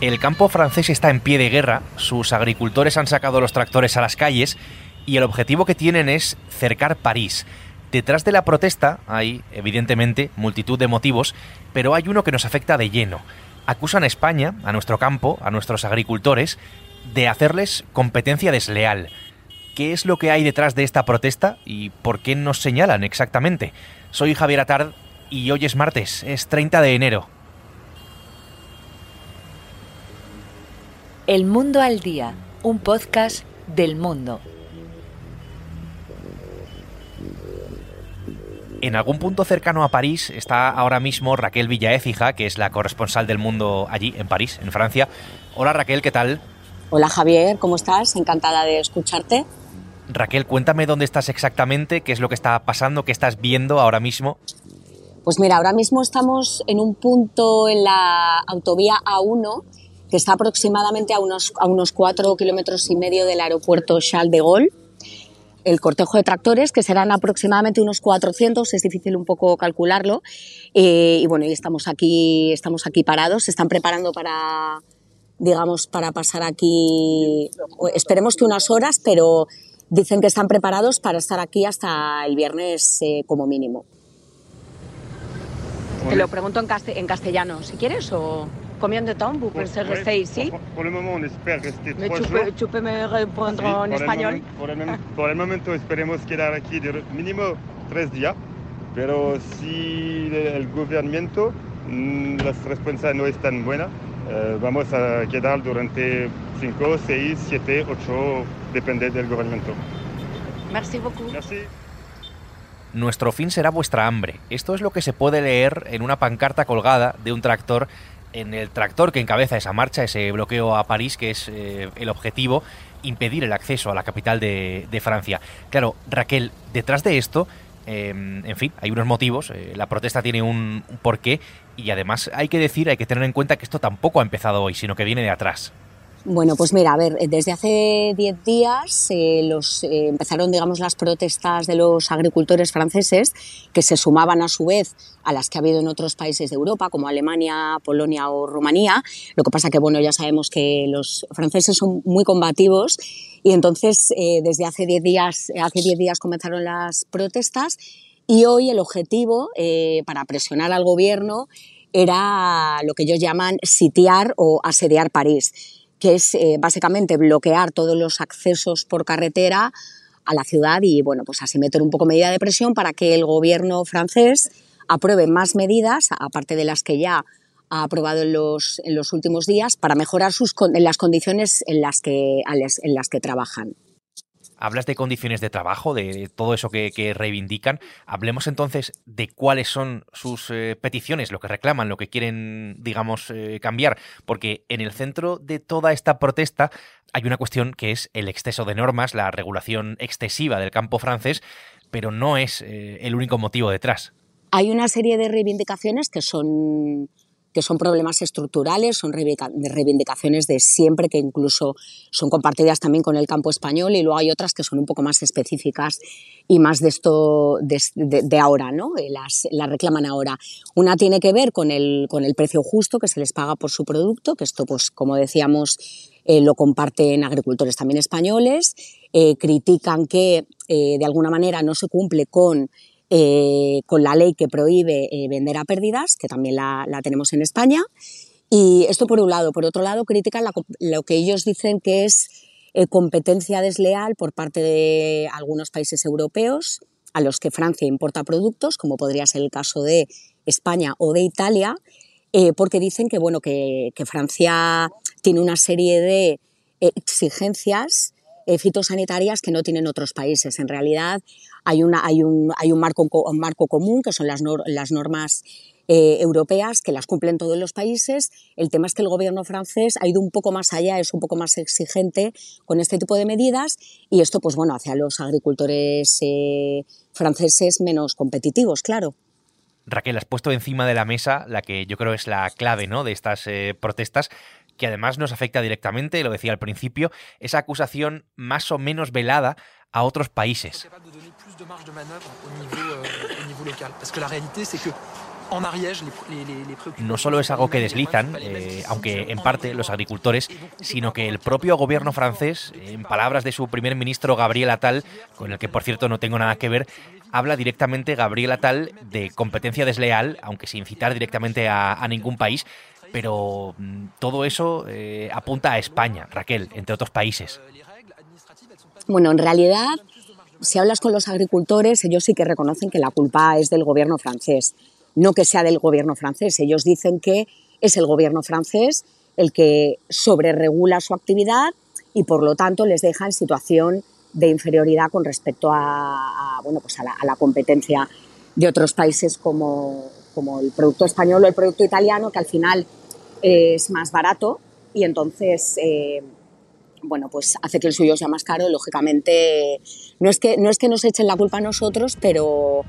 El campo francés está en pie de guerra, sus agricultores han sacado los tractores a las calles y el objetivo que tienen es cercar París. Detrás de la protesta hay, evidentemente, multitud de motivos, pero hay uno que nos afecta de lleno. Acusan a España, a nuestro campo, a nuestros agricultores, de hacerles competencia desleal. ¿Qué es lo que hay detrás de esta protesta y por qué nos señalan exactamente? Soy Javier Atard y hoy es martes, es 30 de enero. El Mundo al Día, un podcast del mundo. En algún punto cercano a París está ahora mismo Raquel Villaécija, que es la corresponsal del mundo allí, en París, en Francia. Hola Raquel, ¿qué tal? Hola Javier, ¿cómo estás? Encantada de escucharte. Raquel, cuéntame dónde estás exactamente, qué es lo que está pasando, qué estás viendo ahora mismo. Pues mira, ahora mismo estamos en un punto en la autovía A1 que está aproximadamente a unos, a unos cuatro kilómetros y medio del aeropuerto Charles de Gaulle. El cortejo de tractores, que serán aproximadamente unos 400, es difícil un poco calcularlo. Eh, y bueno, estamos aquí, estamos aquí parados, se están preparando para, digamos, para pasar aquí, esperemos que unas horas, pero dicen que están preparados para estar aquí hasta el viernes eh, como mínimo. Te lo pregunto en, en castellano, si quieres, o... Combien de temps vous pensez rester ici pour, pour, le moment, on espère rester Mais tu jours. peux, tu peux me répondre Sí, en por el español por, el, mom- por el momento esperemos quedar aquí de mínimo tres días, pero si el, el gobierno, mm, las respuestas no están buenas, eh, vamos a quedar durante cinco, seis, siete, ocho, depende del gobierno. Merci beaucoup. Merci. Nuestro fin será vuestra hambre. Esto es lo que se puede leer en una pancarta colgada de un tractor en el tractor que encabeza esa marcha, ese bloqueo a París, que es eh, el objetivo, impedir el acceso a la capital de, de Francia. Claro, Raquel, detrás de esto, eh, en fin, hay unos motivos, eh, la protesta tiene un, porqué y además hay que decir, hay que tener en cuenta que esto tampoco ha empezado hoy, sino que viene de atrás. Bueno, pues mira, a ver, desde hace 10 días eh, los, eh, empezaron, digamos, las protestas de los agricultores franceses, que se sumaban a su vez a las que ha habido en otros países de Europa, como Alemania, Polonia o Rumanía. Lo que pasa que, bueno, ya sabemos que los franceses son muy combativos y entonces eh, desde hace 10 días, hace 10 días comenzaron las protestas y hoy el objetivo eh, para presionar al gobierno era lo que ellos llaman sitiar o asediar París que es eh, básicamente bloquear todos los accesos por carretera a la ciudad y, bueno, pues así meter un poco medida de presión para que el gobierno francés apruebe más medidas, aparte de las que ya ha aprobado en los, en los últimos días, para mejorar sus, en las condiciones en las que, en las que trabajan. Hablas de condiciones de trabajo, de todo eso que, reivindican. Hablemos entonces de cuáles son sus eh, peticiones, lo que reclaman, lo que quieren, digamos, eh, cambiar. Porque en el centro de toda esta protesta hay una cuestión que es el exceso de normas, la regulación excesiva del campo francés, pero no es eh, el único motivo detrás. Hay una serie de reivindicaciones que son que son problemas estructurales, son reivindicaciones de siempre, que incluso son compartidas también con el campo español, y luego hay otras que son un poco más específicas y más de esto de, ahora, ¿no? Las, las, reclaman ahora. Una tiene que ver con el, con el precio justo que se les paga por su producto, que esto, pues, como decíamos, eh, lo comparten agricultores también españoles, eh, critican que eh, de alguna manera no se cumple con eh, con la ley que prohíbe eh, vender a pérdidas, que también la, tenemos en España. Y esto por un lado. Por otro lado, critican lo que ellos dicen que es eh, competencia desleal por parte de algunos países europeos a los que Francia importa productos, como podría ser el caso de España o de Italia, porque dicen que, bueno, que, Francia tiene una serie de exigencias eh, fitosanitarias que no tienen otros países. En realidad hay, un, marco, común, que son las, nor, las normas eh, europeas, que las cumplen todos los países. El tema es que el gobierno francés ha ido un poco más allá, es un poco más exigente con este tipo de medidas y esto, pues bueno, hace a los agricultores eh, franceses menos competitivos, claro. Raquel, has puesto encima de la mesa la que yo creo es la clave ¿no? de estas protestas, que además nos afecta directamente, lo decía al principio, esa acusación más o menos velada a otros países. No solo es algo que deslizan, eh, aunque en parte los agricultores, sino que el propio gobierno francés, en palabras de su primer ministro Gabriel Attal, con el que por cierto no tengo nada que ver, habla directamente Gabriel Attal de competencia desleal, aunque sin citar directamente a, ningún país, pero mm, todo eso eh, apunta a España, Raquel, entre otros países. Bueno, en realidad, si hablas con los agricultores, ellos sí que reconocen que la culpa es del gobierno francés no que sea del gobierno francés. Ellos dicen que es el gobierno francés el que sobreregula su actividad y por lo tanto les deja en situación de inferioridad con respecto a, bueno, pues a, la, competencia de otros países como, como, el producto español o el producto italiano, que al final es más barato y entonces eh, bueno, pues hace que el suyo sea más caro. Lógicamente, no es que, no es que nos echen la culpa a nosotros, pero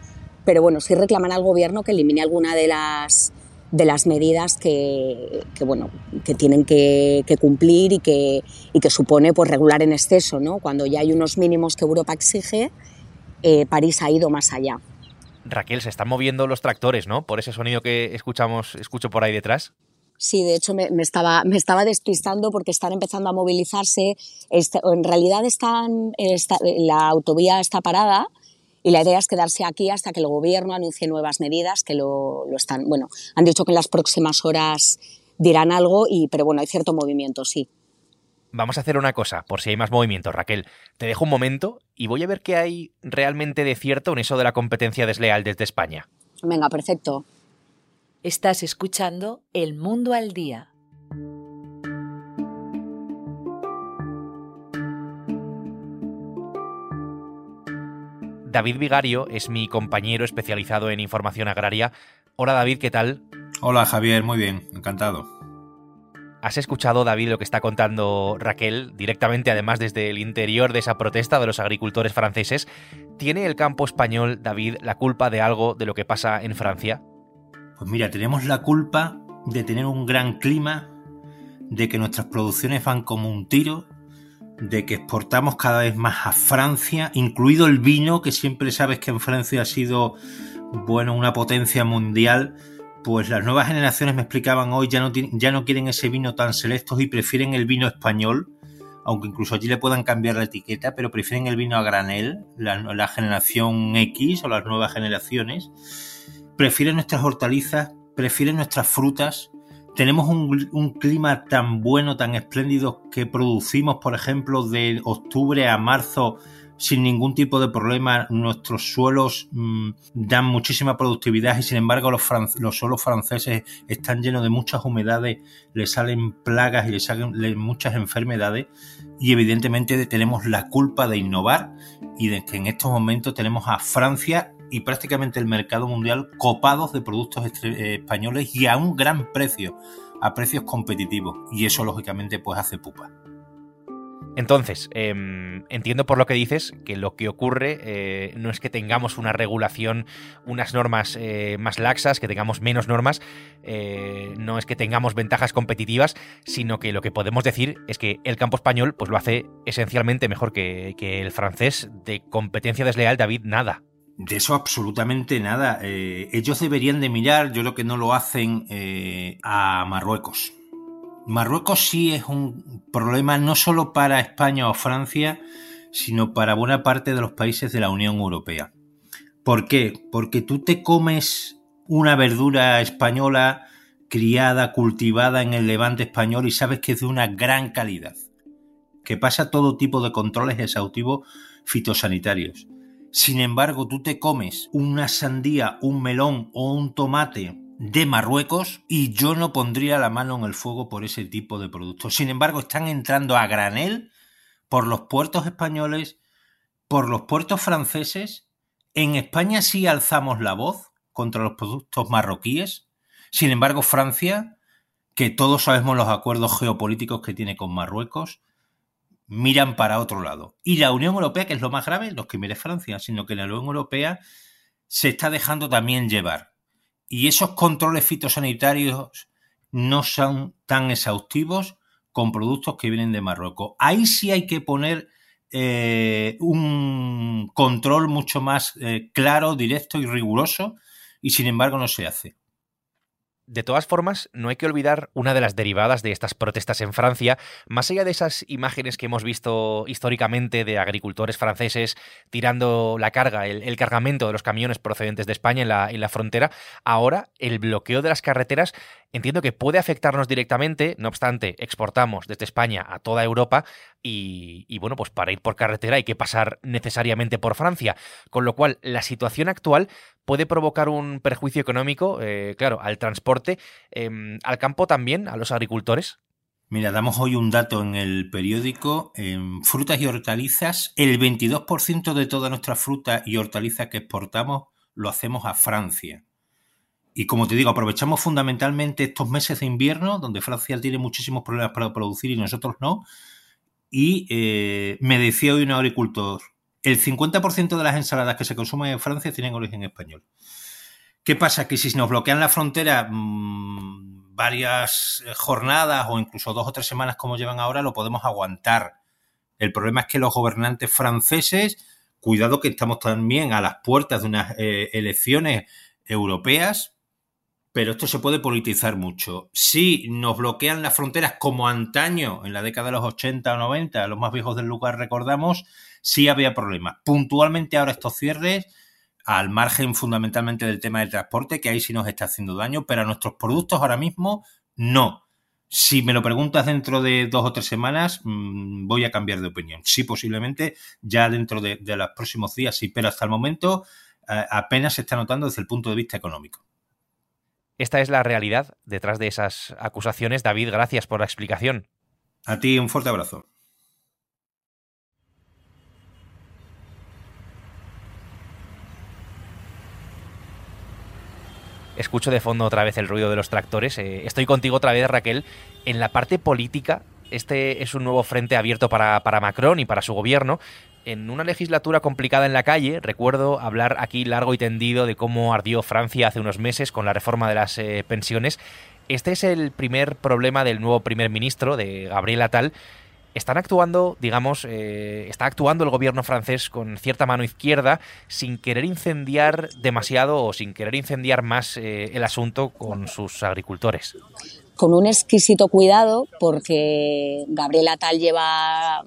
pero bueno, sí reclaman al gobierno que elimine alguna de las, de las medidas que, bueno, que tienen que, cumplir y que, y que supone pues, regular en exceso. ¿no? Cuando ya hay unos mínimos que Europa exige, eh, París ha ido más allá. Raquel, se están moviendo los tractores, ¿no? Por ese sonido que escuchamos, escucho por ahí detrás. Sí, de hecho me, estaba, me estaba despistando porque están empezando a movilizarse. Este, en realidad están, la autovía está parada, y la idea es quedarse aquí hasta que el gobierno anuncie nuevas medidas que lo, lo, están, bueno, han dicho que en las próximas horas dirán algo, y, pero bueno, hay cierto movimiento, sí. Vamos a hacer una cosa, por si hay más movimiento, Raquel. Te dejo un momento y voy a ver qué hay realmente de cierto en eso de la competencia desleal desde España. Venga, perfecto. Estás escuchando El Mundo al Día David Vigario es mi compañero especializado en información agraria. Hola David, ¿qué tal? Hola Javier, muy bien, encantado. ¿Has escuchado, David, lo que está contando Raquel directamente, además desde el interior de esa protesta de los agricultores franceses? ¿Tiene el campo español, David, la culpa de algo de lo que pasa en Francia? Pues mira, tenemos la culpa de tener un gran clima, de que nuestras producciones van como un tiro de que exportamos cada vez más a Francia, incluido el vino, que siempre sabes que en Francia ha sido, bueno, una potencia mundial. Pues las nuevas generaciones me explicaban hoy ya no, ya no quieren ese vino tan selecto y prefieren el vino español, aunque incluso allí le puedan cambiar la etiqueta, pero prefieren el vino a granel, la, la generación X o las nuevas generaciones. Prefieren nuestras hortalizas, prefieren nuestras frutas, tenemos un, clima tan bueno, tan espléndido, que producimos, por ejemplo, de octubre a marzo sin ningún tipo de problema. Nuestros suelos mm, dan muchísima productividad y sin embargo los, suelos franceses están llenos de muchas humedades, le salen plagas y le salen muchas enfermedades y evidentemente tenemos la culpa de innovar y de que en estos momentos tenemos a Francia y prácticamente el mercado mundial copados de productos eh, españoles y a un gran precio, a precios competitivos. Y eso lógicamente pues hace pupa. Entonces, em, entiendo por lo que dices que lo que ocurre eh, no es que tengamos una regulación, unas normas eh, más laxas, que tengamos menos normas, no es que tengamos ventajas competitivas, sino que lo que podemos decir es que el campo español pues lo hace esencialmente mejor que, que el francés. De competencia desleal, David, nada. De eso absolutamente nada. Eh, ellos deberían de mirar, yo creo que no lo hacen, eh, a Marruecos. Marruecos sí es un problema no solo para España o Francia, sino para buena parte de los países de la Unión Europea. ¿Por qué? Porque tú te comes una verdura española criada, cultivada en el levante español y sabes que es de una gran calidad, que pasa todo tipo de controles exhaustivos fitosanitarios sin embargo, tú te comes una sandía, un melón o un tomate de Marruecos y yo no pondría la mano en el fuego por ese tipo de productos. Sin embargo, están entrando a granel por los puertos españoles, por los puertos franceses. En España sí alzamos la voz contra los productos marroquíes. Sin embargo, Francia, que todos sabemos los acuerdos geopolíticos que tiene con Marruecos, miran para otro lado. Y la Unión Europea, que es lo más grave, los que mire Francia, sino que la Unión Europea se está dejando también llevar. Y esos controles fitosanitarios no son tan exhaustivos con productos que vienen de Marruecos. Ahí sí hay que poner eh, un control mucho más eh, claro, directo y riguroso, y sin embargo no se hace. De todas formas, no hay que olvidar una de las derivadas de estas protestas en Francia, más allá de esas imágenes que hemos visto históricamente de agricultores franceses tirando la carga, el, cargamento de los camiones procedentes de España en la, frontera, ahora el bloqueo de las carreteras entiendo que puede afectarnos directamente, no obstante, exportamos desde España a toda Europa y, bueno, pues para ir por carretera hay que pasar necesariamente por Francia, con lo cual la situación actual puede provocar un perjuicio económico, eh, claro, al transporte, em, al campo también, a los agricultores. Mira, damos hoy un dato en el periódico. En frutas y hortalizas, el 22% de toda nuestra fruta y hortalizas que exportamos lo hacemos a Francia. Y como te digo, aprovechamos fundamentalmente estos meses de invierno, donde Francia tiene muchísimos problemas para producir y nosotros no. Y eh, me decía hoy un agricultor, el 50% de las ensaladas que se consumen en Francia tienen origen español. ¿Qué pasa? Que si nos bloquean la frontera mmm, varias jornadas o incluso dos o tres semanas como llevan ahora, lo podemos aguantar. El problema es que los gobernantes franceses, cuidado que estamos también a las puertas de unas eh, elecciones europeas, pero esto se puede politizar mucho. Si nos bloquean las fronteras como antaño, en la década de los 80 o 90, los más viejos del lugar recordamos, sí había problemas. Puntualmente ahora estos cierres, al margen fundamentalmente del tema del transporte, que ahí sí nos está haciendo daño, pero a nuestros productos ahora mismo no. Si me lo preguntas dentro de dos o tres semanas, mm, voy a cambiar de opinión. Sí, posiblemente ya dentro de, los próximos días, sí, pero hasta el momento eh, apenas se está notando desde el punto de vista económico. Esta es la realidad detrás de esas acusaciones. David, gracias por la explicación. A ti un fuerte abrazo. Escucho de fondo otra vez el ruido de los tractores. Eh, estoy contigo otra vez, Raquel. En la parte política, este es un nuevo frente abierto para, para Macron y para su gobierno, en una legislatura complicada en la calle, recuerdo hablar aquí largo y tendido de cómo ardió Francia hace unos meses con la reforma de las eh, pensiones. Este es el primer problema del nuevo primer ministro, de Gabriel Attal. Están actuando, digamos, eh, está actuando el gobierno francés con cierta mano izquierda sin querer incendiar demasiado o sin querer incendiar más eh, el asunto con sus agricultores con un exquisito cuidado porque Gabriel Attal lleva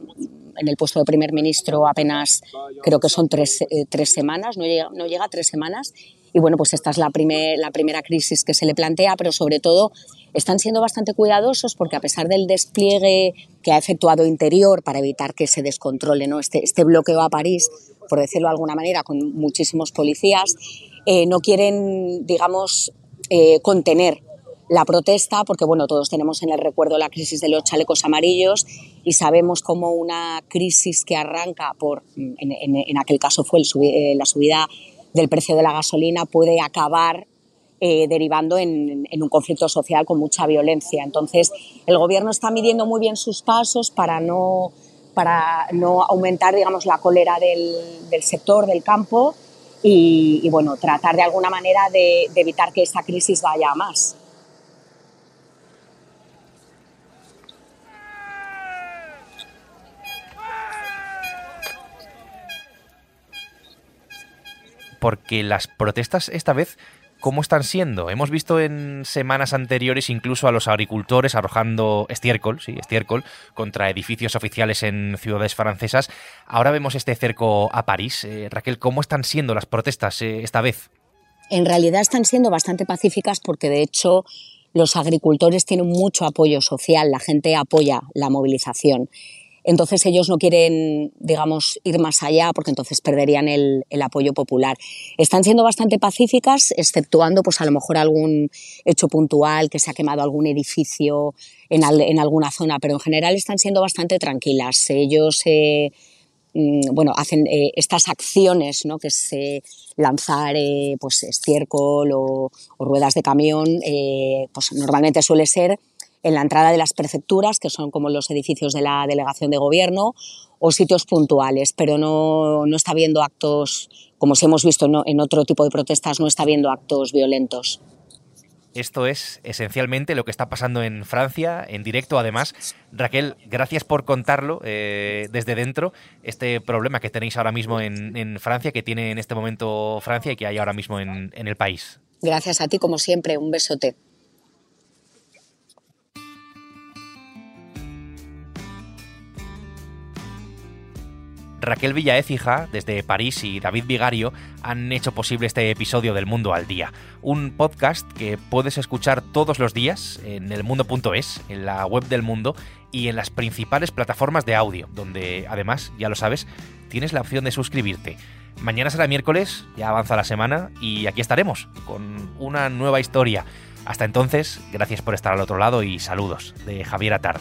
en el puesto de primer ministro apenas, creo que son tres, eh, tres semanas, no llega, no llega a tres semanas. Y bueno, pues esta es la, primer, la primera crisis que se le plantea, pero sobre todo están siendo bastante cuidadosos porque a pesar del despliegue que ha efectuado Interior para evitar que se descontrole ¿no? este, este bloqueo a París, por decirlo de alguna manera, con muchísimos policías, eh, no quieren, digamos, eh, contener la protesta, porque bueno, todos tenemos en el recuerdo la crisis de los chalecos amarillos y sabemos cómo una crisis que arranca por, en, aquel caso fue eh, la subida del precio de la gasolina, puede acabar eh, derivando en, un conflicto social con mucha violencia. Entonces, el gobierno está midiendo muy bien sus pasos para no, para no aumentar, digamos, la cólera del, sector, del campo, y, bueno, tratar de alguna manera de, de evitar que esta crisis vaya a más. Porque las protestas esta vez ¿Cómo están siendo? Hemos visto en semanas anteriores incluso a los agricultores arrojando estiércol, sí, estiércol, contra edificios oficiales en ciudades francesas. Ahora vemos este cerco a París. Eh, Raquel, ¿cómo están siendo las protestas eh, esta vez? En realidad están siendo bastante pacíficas porque de hecho los agricultores tienen mucho apoyo social, la gente apoya la movilización. Entonces ellos no quieren, digamos, ir más allá porque entonces perderían el, apoyo popular. Están siendo bastante pacíficas, exceptuando pues a lo mejor algún hecho puntual, que se ha quemado algún edificio en, alguna zona, pero en general están siendo bastante tranquilas. Ellos... Eh, mm, bueno, hacen eh, estas acciones, ¿no? que es eh, lanzar pues estiércol o, o, ruedas de camión, pues normalmente suele ser en la entrada de las prefecturas, que son como los edificios de la delegación de gobierno, o sitios puntuales, pero no, no está habiendo actos, como si hemos visto en otro tipo de protestas, no está habiendo actos violentos. Esto es esencialmente lo que está pasando en Francia, en directo además. Raquel, gracias por contarlo eh, desde dentro, este problema que tenéis ahora mismo en, Francia, que tiene en este momento Francia y que hay ahora mismo en el país. Gracias a ti, como siempre, un besote. Raquel Villaécija, desde París, y David Vigario han hecho posible este episodio del Mundo al Día, un podcast que puedes escuchar todos los días en elmundo.es, en la web del mundo y en las principales plataformas de audio, donde además, ya lo sabes, tienes la opción de suscribirte. Mañana será miércoles, ya avanza la semana y aquí estaremos con una nueva historia. Hasta entonces, gracias por estar al otro lado y saludos de Javier Atard.